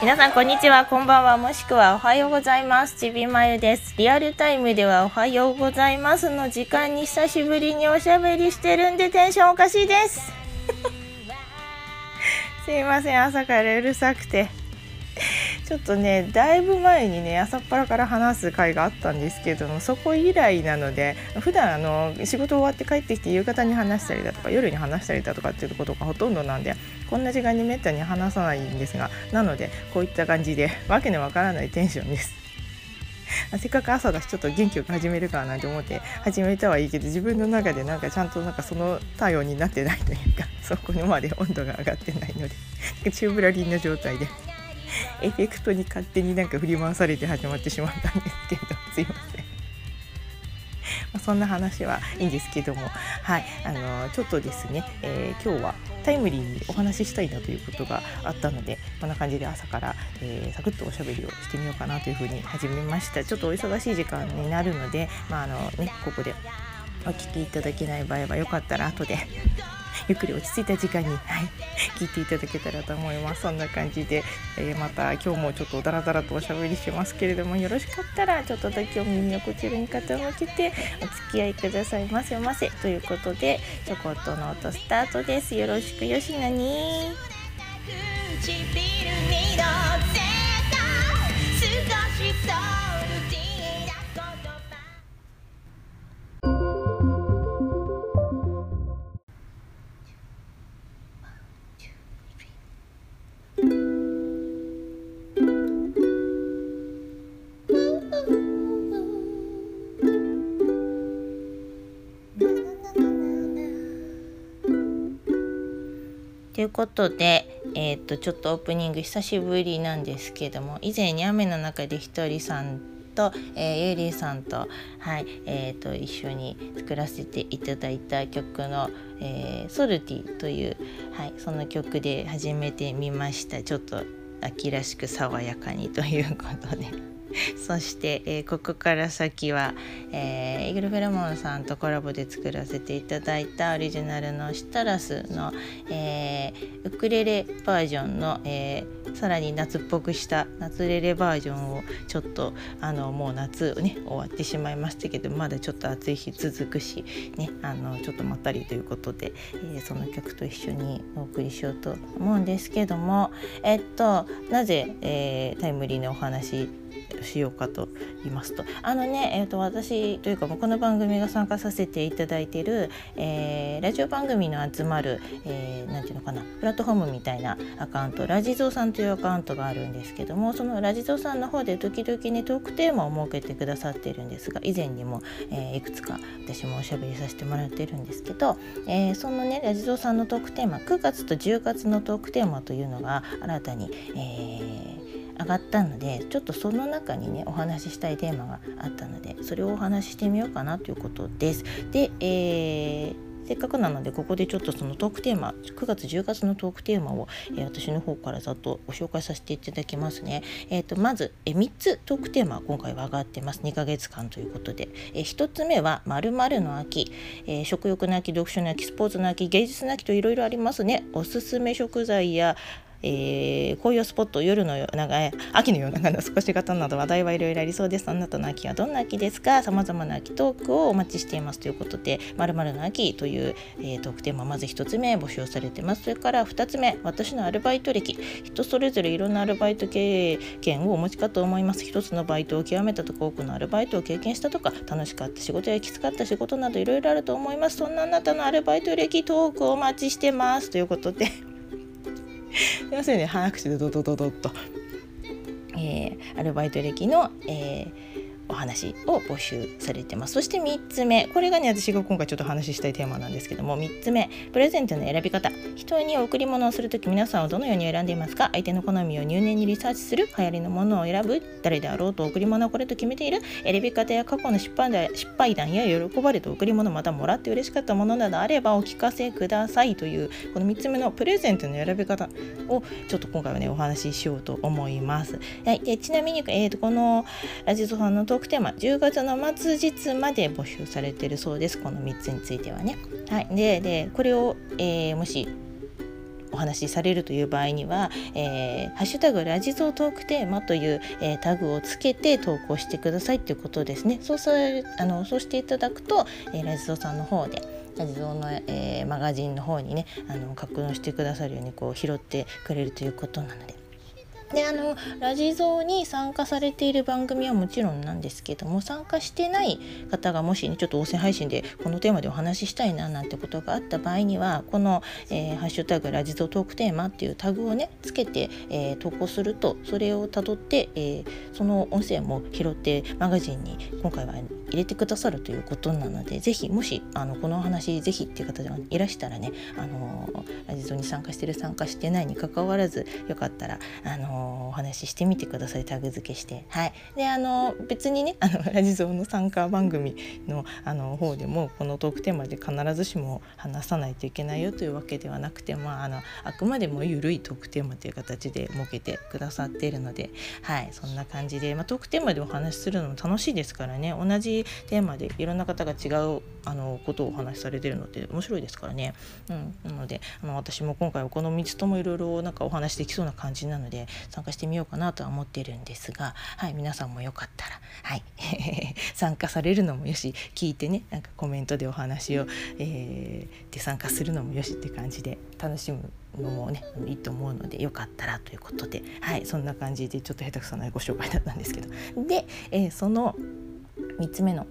皆さんこんにちは。こんばんは。もしくはおはようございます。ちびまゆです。リアルタイムではおはようございますの時間に久しぶりにおしゃべりしてるんでテンションおかしいです。すいません。朝からうるさくて。ちょっとねだいぶ前にね朝っぱらから話す会があったんですけどもそこ以来なので普段あの仕事終わって帰ってきて夕方に話したりだとか夜に話したりだとかっていうことがほとんどなんでこんな時間にめったに話さないんですがなのでこういった感じでわけのわからないテンションです。せっかく朝だしちょっと元気よく始めるかなと思って始めたはいいけど自分の中でなんかちゃんとなんかその体温になってないというかそこにまで温度が上がってないのでチューブラリンな状態でエフェクトに勝手になんか振り回されて始まってしまったんですけどすいません。ま、そんな話はいいんですけども、はい、あのちょっとですね、えー、今日はタイムリーにお話ししたいなということがあったのでこんな感じで朝から、えー、サクッとおしゃべりをしてみようかなというふうに始めました。ちょっとお忙しい時間になるので、まああのね、ここでお聞きいただけない場合はよかったら後でゆっくり落ち着いた時間に、はい、聞いていただけたらと思います。そんな感じで、えー、また今日もちょっとダラダラとおしゃべりしますけれどもよろしかったらちょっとだけお耳をこちらに傾けてお付き合いくださいませ。ませということでちょこっとの音スタートです。よろしくよしなに。唇にということで、えー、っとちょっとオープニング久しぶりなんですけども以前に雨の中でひとりさんと、えー、ゆりさんと,、はいえーと、一緒に作らせていただいた曲の「えー、ソルティ」という、はい、その曲で始めてみましたちょっと秋らしく爽やかにということで。そして、えー、ここから先は、えー、イーグルフェルモンさんとコラボで作らせていただいたオリジナルのシタラスの、えー、ウクレレバージョンの、えー、さらに夏っぽくした夏レレバージョンをちょっとあのもう夏ね終わってしまいましたけどまだちょっと暑い日続くし、ね、あのちょっとまったりということで、え、その曲と一緒にお送りしようと思うんですけどもえっとなぜ、え、タイムリーなお話しようかと言いますと。あのね、えーと、私というかこの番組が参加させていただいている、えー、ラジオ番組の集まる、えー、ていうのかなプラットフォームみたいなアカウントラジゾーさんというアカウントがあるんですけどもそのラジゾーさんの方で時々ねトークテーマを設けてくださっているんですが以前にも、えー、いくつか私もおしゃべりさせてもらってるんですけど、えー、そのねラジゾーさんのトークテーマ9月と10月のトークテーマというのが新たに、えー上がったのでちょっとその中にねお話ししたいテーマがあったのでそれをお話ししてみようかなということです。で、えーせっかくなのでここでちょっとそのトークテーマ9月10月のトークテーマを、えー、私の方からざっとご紹介させていただきますね。えーと、まず、えー、3つトークテーマ今回は上がってます2ヶ月間ということで、えー、1つ目は「まるの秋」えー、食欲の秋読書の秋スポーツの秋芸術の秋といろいろありますね。おすすめ食材やえー、紅葉スポット夜の長い秋の夜長の少し方など話題はいろいろありそうです。あなたの秋はどんな秋ですか？さまざまな秋トークをお待ちしていますということで「まるの秋」という、えー、トークテーマまず1つ目募集されてます。それから2つ目私のアルバイト歴人それぞれいろんなアルバイト経験をお持ちかと思います。一つのバイトを極めたとか多くのアルバイトを経験したとか楽しかった仕事やきつかった仕事などいろいろあると思います。そんなあなたのアルバイト歴トークをお待ちしてます。ということで 要するに早口でドドドドッと、えー、アルバイト歴の、えー、お話を募集されてます。そして3つ目。これがね私が今回ちょっと話したいテーマなんですけども。3つ目。プレゼントの選び方。人に贈り物をする時皆さんはどのように選んでいますか？相手の好みを入念にリサーチする流行りのものを選ぶ。誰であろうと贈り物はこれと決めている。選び方や過去の失敗談失敗談や喜ばれた贈り物またもらって嬉しかったものなどあればお聞かせください。というこの3つ目のプレゼントの選び方をちょっと今回はねお話ししようと思います。はい、でちなみに、えーと、このラジオのークテーマ10月の末日まで募集されてるそうですこの3つについてはね。はい、ででこれを、えー、もしお話しされるという場合には「えー、ハッシュタグラジゾートークテーマ」という、えー、タグをつけて投稿してくださいということですね。そうさあのそうしていただくと、えー、ラジゾーさんの方でラジゾーの、えー、マガジンの方にねあの格納してくださるようにこう拾ってくれるということなので。であのラジゾーに参加されている番組はもちろんなんですけども参加してない方がもし、ね、ちょっと音声配信でこのテーマでお話ししたいななんてことがあった場合にはこの、えー、ハッシュタグラジゾートークテーマ」っていうタグをねつけて、えー、投稿するとそれをたどって、えー、その音声も拾ってマガジンに今回は入れてくださるということなのでぜひもしあのこのお話ぜひっていう方がいらしたらねあのラジゾーに参加してる参加してないにかかわらずよかったらあのお話ししてみてください。タグ付けして。はい、であの別にねあの ラジゾーの参加番組のあの方でもこのトークテーマで必ずしも話さないといけないよというわけではなくて、まあ、あのあくまでも緩いトークテーマという形で設けてくださっているので、はい、そんな感じで、まあ、トークテーマでお話しするのも楽しいですからね。同じテーマでいろんな方が違うあのことをお話しされてるのって面白いですからね。うん、なのであの私も今回はこの3つともいろいろなんかお話しできそうな感じなので参加してみようかなとは思っているんですが、はい、皆さんもよかったら、はい、参加されるのもよし聞いてねなんかコメントでお話を、えー、で参加するのもよしって感じで楽しむのもねいいと思うのでよかったらということで、はい、そんな感じでちょっと下手くそなご紹介だったんですけど。で、えー、その3つ目の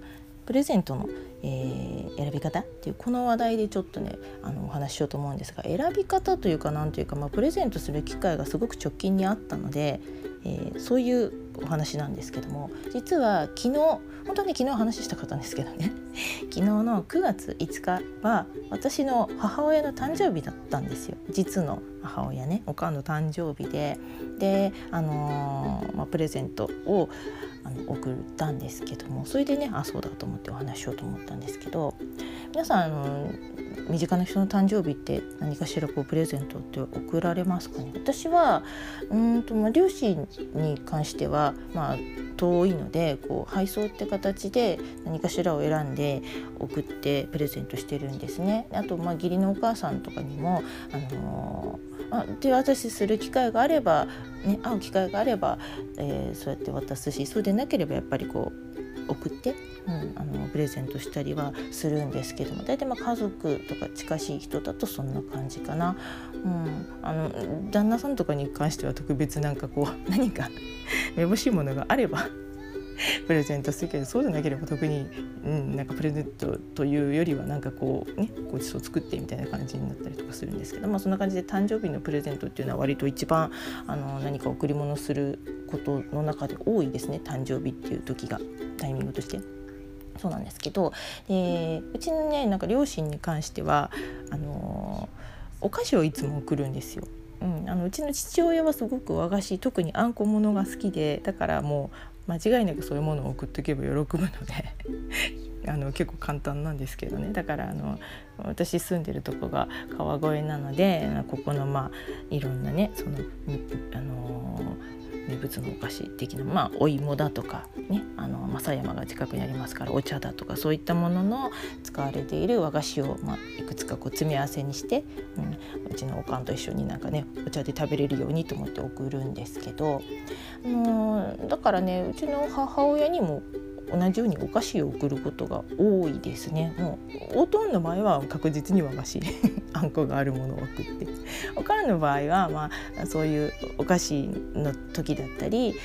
プレゼントのえー、選び方っていうこの話題でちょっとねあのお話ししようと思うんですが選び方というか何というか、まあ、プレゼントする機会がすごく直近にあったので、えー、そういうお話なんですけども実は昨日本当に昨日話したかったんですけどね 昨日の9月5日は私の母親の誕生日だったんですよ。実の母親ねおかんの誕生日で。で、あのー、まあ、プレゼントをあの送ったんですけどもそれでねあそうだと思ってお話しようと思ったんですけど皆さんあの身近な人の誕生日って何かしらこうプレゼントって送られますかね？私はうんと、まあ、両親に関しては、まあ、遠いのでこう配送って形で何かしらを選んで送ってプレゼントしてるんですね。あと、まあ、義理のお母さんとかにも、あのー、あ、手渡しする機会があれば、ね、会う機会があれば、えー、そうやって渡すしそうでなければやっぱりこう送って、うん、あのプレゼントしたりはするんですけども大体まあ家族とか近しい人だとそんな感じかな。うん、あの旦那さんとかに関しては特別なんかこう何か めぼしいものがあればプレゼントするけどそうじゃなければ特に、うん、なんかプレゼントというよりはなんかこうねごちそう作ってみたいな感じになったりとかするんですけど、まあ、そんな感じで誕生日のプレゼントっていうのは割と一番あの何か贈り物することの中で多いですね誕生日っていう時がタイミングとして。そうなんですけどでうちのねなんか両親に関してはあのお菓子をいつも送るんですよ。うん、あのうちの父親はすごく和菓子特にあんこものが好きでだからもう間違いなくそういうものを送っておけば喜ぶので あの結構簡単なんですけどね。だからあの私住んでるとこが川越なのでここのまあいろんなねそのあの名物のお菓子的なまあお芋だとかねあの正山が近くにありますからお茶だとかそういったものの使われている和菓子を、まあ、いくつかこう詰め合わせにして、うん、うちのおかんと一緒になんかねお茶で食べれるようにと思って送るんですけど、あのだからねうちの母親にも同じようにお菓子を送ることが多いですね。もうおとんの場合は確実に和菓子 あんこがあるものを送って。おかんの場合は、まあ、そういうお菓子の時だったり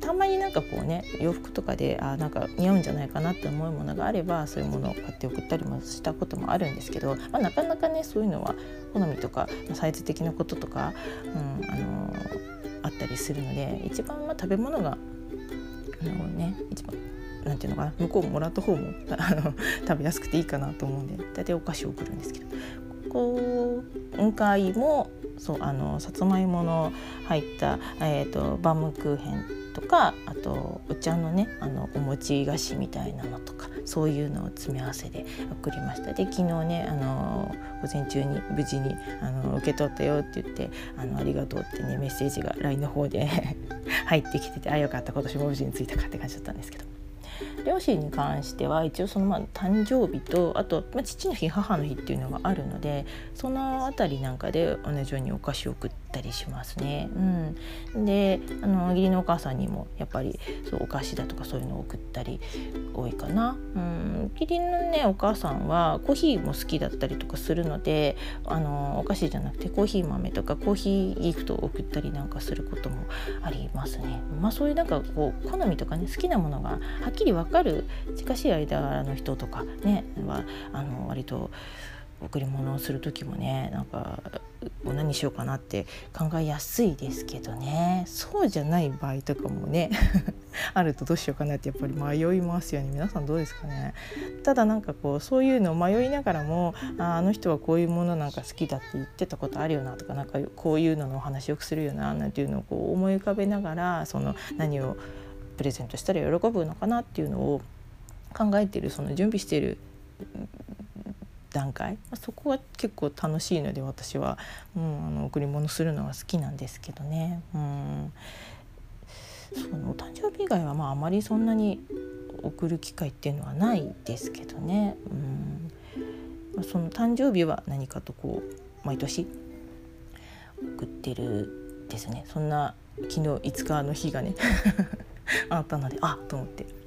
たまになんかこうね洋服とかであなんか似合うんじゃないかなって思うものがあればそういうものを買って送ったりもしたこともあるんですけど、まあ、なかなかねそういうのは好みとかサイズ的なこととか、うんあのー、あったりするので一番まあ食べ物があのね一番なんていうのかな向こうもらった方もあの食べやすくていいかなと思うんで大体お菓子を送るんですけど。こ今回もそうあのさつまいもの入った、えーと、バームクーヘンとかあとお茶のねあのお餅菓子みたいなのとか。そういうのを詰め合わせで送りました。で昨日ねあの午前中に無事にあの受け取ったよって言ってあのありがとうってねメッセージが LINE の方で 入ってきててあよかった今年も無事に着いたかって感じだったんですけど。両親に関しては一応そのまあ誕生日とあと、まあ、父の日母の日っていうのがあるのでその辺りなんかで同じようにお菓子を送ったりしますね。うん、であの義理のお母さんにもやっぱりそうお菓子だとかそういうのを送ったり多いかな。うん、義理のねお母さんはコーヒーも好きだったりとかするのであのお菓子じゃなくてコーヒー豆とかコーヒーギフトを送ったりなんかすることもありますね。まあそういうなんかこう好みとかね好きなものがはっきり分かる近しい間の人とかねはあの割と贈り物をする時もねなんか何しようかなって考えやすいですけどね。そうじゃない場合とかもね あるとどうしようかなってやっぱり迷いますよね。皆さんどうですかね。ただなんかこうそういうのを迷いながらもああの人はこういうものなんか好きだって言ってたことあるよなとかなんかこういうののお話よくするよななんていうのをこう思い浮かべながらその何をプレゼントしたら喜ぶのかなっていうのを考えてるその準備してる段階？そこは結構楽しいので私は、うん、あの贈り物するのは好きなんですけどね。うん、そのお誕生日以外はまああまりそんなに送る機会っていうのはないですけどね。うん、その誕生日は何かとこう毎年送ってるですね。そんな昨日5日の日がね あったのであっと思って。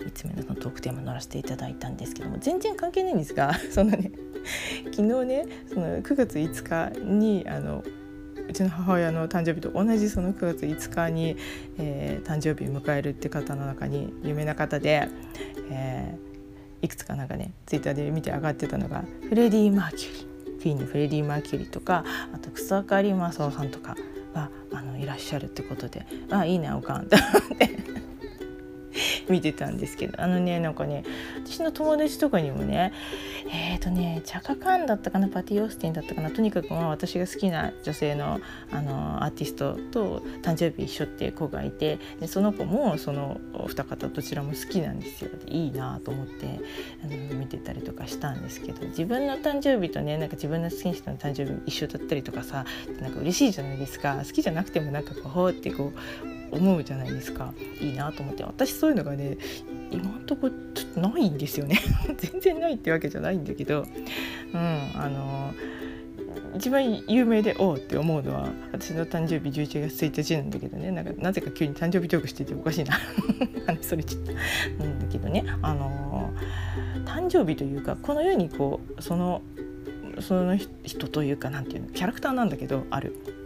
3つ目のトークテーマ乗らせていただいたんですけども全然関係ないんですが そのね昨日ねその9月5日にあのうちの母親の誕生日と同じその9月5日に、えー、誕生日を迎えるって方の中に有名な方で、えー、いくつかなんかねツイッターで見て上がってたのがフレディ・マーキュリーフィンのフレディ・マーキュリーとかあと草刈正雄さんとかがあのいらっしゃるってことであいいねおかんって思って。見てたんですけどあのねなんかね私の友達とかにもねえっ、ー、とねチャカカンだったかなパティ・オースティンだったかなとにかくまあ私が好きな女性のあのアーティストと誕生日一緒っていう子がいてでその子もそのお二方どちらも好きなんですよ。いいなと思ってあの見てたりとかしたんですけど自分の誕生日とねなんか自分の好きな人の誕生日一緒だったりとかさなんか嬉しいじゃないですか。好きじゃなくてもなんかこうほうってこう思うじゃないですか。いいなと思って。私そういうのがね今んとこちょっとないんですよね。全然ないってわけじゃないんだけど。うんあの一番有名でおうって思うのは私の誕生日11月1日なんだけどね。なんかなぜか急に誕生日トークしてておかしいな。話それちゃった。なんだけどね。あの誕生日というかこの世にこうそのその人というかなんていうのキャラクターなんだけどある。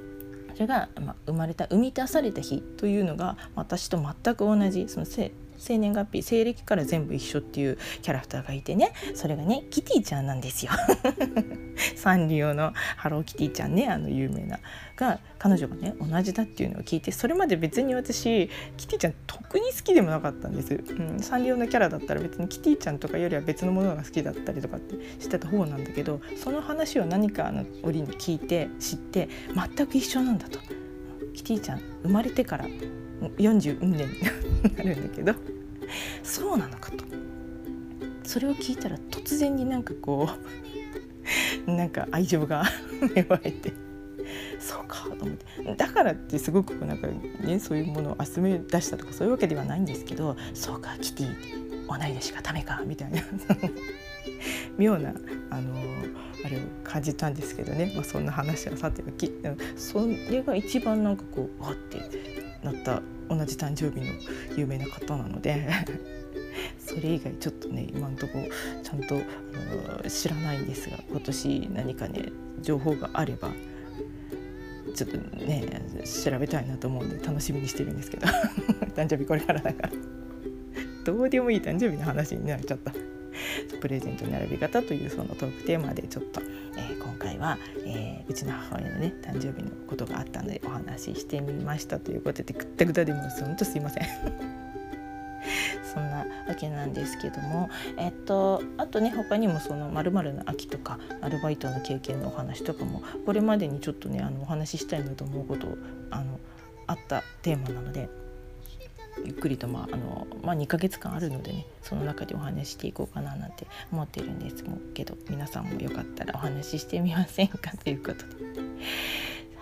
それが、まあ、生まれた生み出された日というのが私と全く同じその生年月日西暦から全部一緒っていうキャラクターがいてねそれがねキティちゃんなんですよ。サンリオのハローキティちゃんねあの有名なが彼女がね同じだっていうのを聞いてそれまで別に私キティちゃん特に好きでもなかったんです、うん、サンリオのキャラだったら別にキティちゃんとかよりは別のものが好きだったりとかってしてた方なんだけどその話を何かの折に聞いて知って全く一緒なんだと。キティちゃん生まれてから40年になるんだけど。そうなのかと。それを聞いたら突然になんかこう なんか愛情が 芽生えて。そうかと思って。だからってすごくなんかねそういうものを集め出したとかそういうわけではないんですけどそうかキティ同い年がダメかみたいな。妙なあのあれを感じたんですけどね、まあ、そんな話はさておき。それが一番なんかこうわってなった同じ誕生日の有名な方なので。それ以外ちょっとね今んとこちゃんとあの知らないんですが今年何かね情報があればちょっとね調べたいなと思うんで楽しみにしてるんですけど 誕生日これからだからどうでもいい誕生日の話になっちゃった。プレゼントの選び方というそのトークテーマでちょっと、えー、今回は、えー、うちの母親のね誕生日のことがあったのでお話ししてみましたということでぐったぐたでもほんとすいません。そんなわけなんですけども、えっと、あとね他にもその〇〇の秋とかアルバイトの経験のお話とかもこれまでにちょっとねあのお話ししたいなと思うことあのあったテーマなので。ゆっくりと、まああのまあ、2ヶ月間あるのでねその中でお話していこうかななんて思ってるんですけど皆さんもよかったらお話ししてみませんか？ということで。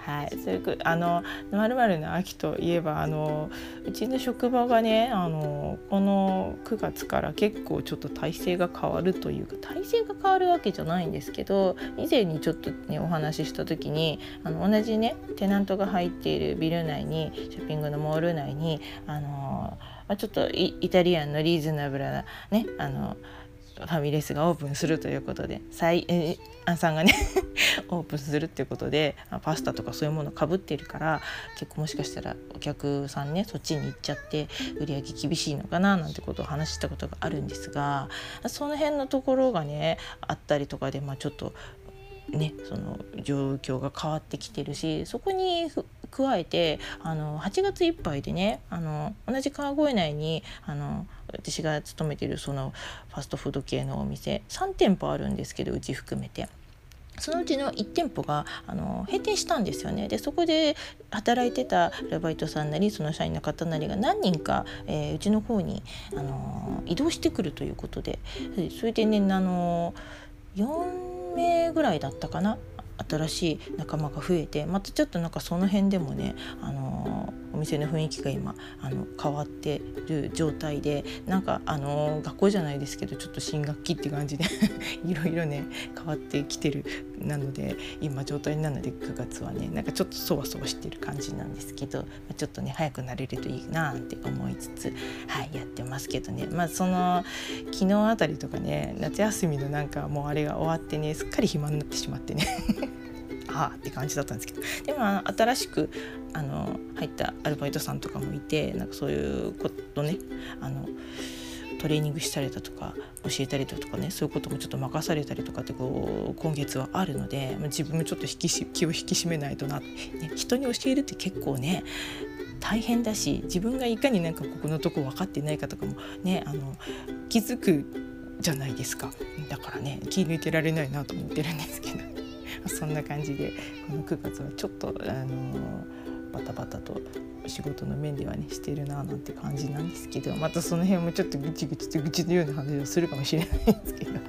はい、それあのまるまるの秋といえばあのうちの職場がねあのこの9月から結構ちょっと体制が変わるというか体制が変わるわけじゃないんですけど以前にちょっとねお話しした時にあの同じねテナントが入っているビル内にショッピングのモール内にあのちょっとイタリアンのリーズナブルなねあのファミレスがオープンするということで再えアンさんがね オープンするっていうことでパスタとかそういうものかぶってるから結構もしかしたらお客さんねそっちに行っちゃって売り上げ厳しいのかななんてことを話したことがあるんですがその辺のところがねあったりとかで、まあ、ちょっとね、その状況が変わってきてるしそこに加えてあの8月いっぱいでねあの同じ川越内にあの私が勤めてるそのファストフード系のお店3店舗あるんですけどうち含めて。そのうちの1店舗があの閉店したんですよね。でそこで働いてたアルバイトさんなりその社員の方なりが何人か、えー、うちの方にあの移動してくるということで。それでねあの4名ぐらいだったかな。新しい仲間が増えてまたちょっとなんかその辺でもね、あの、お店の雰囲気が今あの変わってる状態でなんか、あの、学校じゃないですけどちょっと新学期って感じで いろいろね変わってきてるなので今状態なので9月はねなんかちょっとそわそわしてる感じなんですけどちょっとね早くなれるといいなって思いつつ、はい、やってますけどね。まあその昨日あたりとかね夏休みのなんかもうあれが終わってねすっかり暇になってしまってね。ああって感じだったんですけど。でも新しくあの入ったアルバイトさんとかもいてなんかそういうことねあのトレーニングしたりだとか教えたりだとかねそういうこともちょっと任されたりとかってこう今月はあるので自分もちょっと引きし気を引き締めないとな、ね、人に教えるって結構ね大変だし自分がいかになんかここのとこ分かってないかとかもねあの気づくじゃないですか。だからね気抜いてられないなと思ってるんですけど。そんな感じでこの9月はちょっとあのバタバタと仕事の面ではねしてるななんて感じなんですけどまたその辺もちょっとぐちぐちと愚痴のような話をするかもしれないんですけど。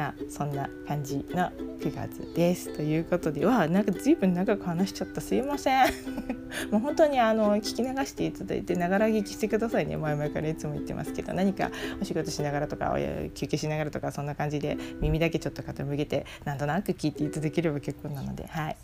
やそんな感じの9月です。ということでわなんか随分長く話しちゃった。すいません。もう本当にあの聞き流していただいてながら聞きしてくださいね。前々からいつも言ってますけど何かお仕事しながらとか休憩しながらとかそんな感じで耳だけちょっと傾けてなんとなく聞いていただければ結構なのではい。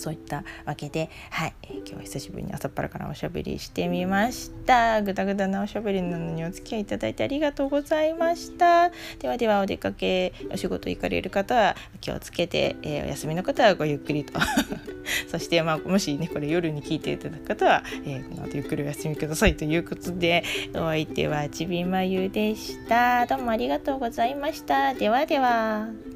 そういったわけで、はい、えー、今日は久しぶりに朝っぱらからおしゃべりしてみました。ぐだぐだなおしゃべりなのにお付き合いいただいてありがとうございました。ではではお出かけ、お仕事行かれる方は気をつけて、えー、お休みの方はごゆっくりと。そして、まあ、もしね、これ夜に聞いていただく方は、えー、この後ゆっくりお休みくださいということで、お相手はちびまゆでした。どうもありがとうございました。ではでは。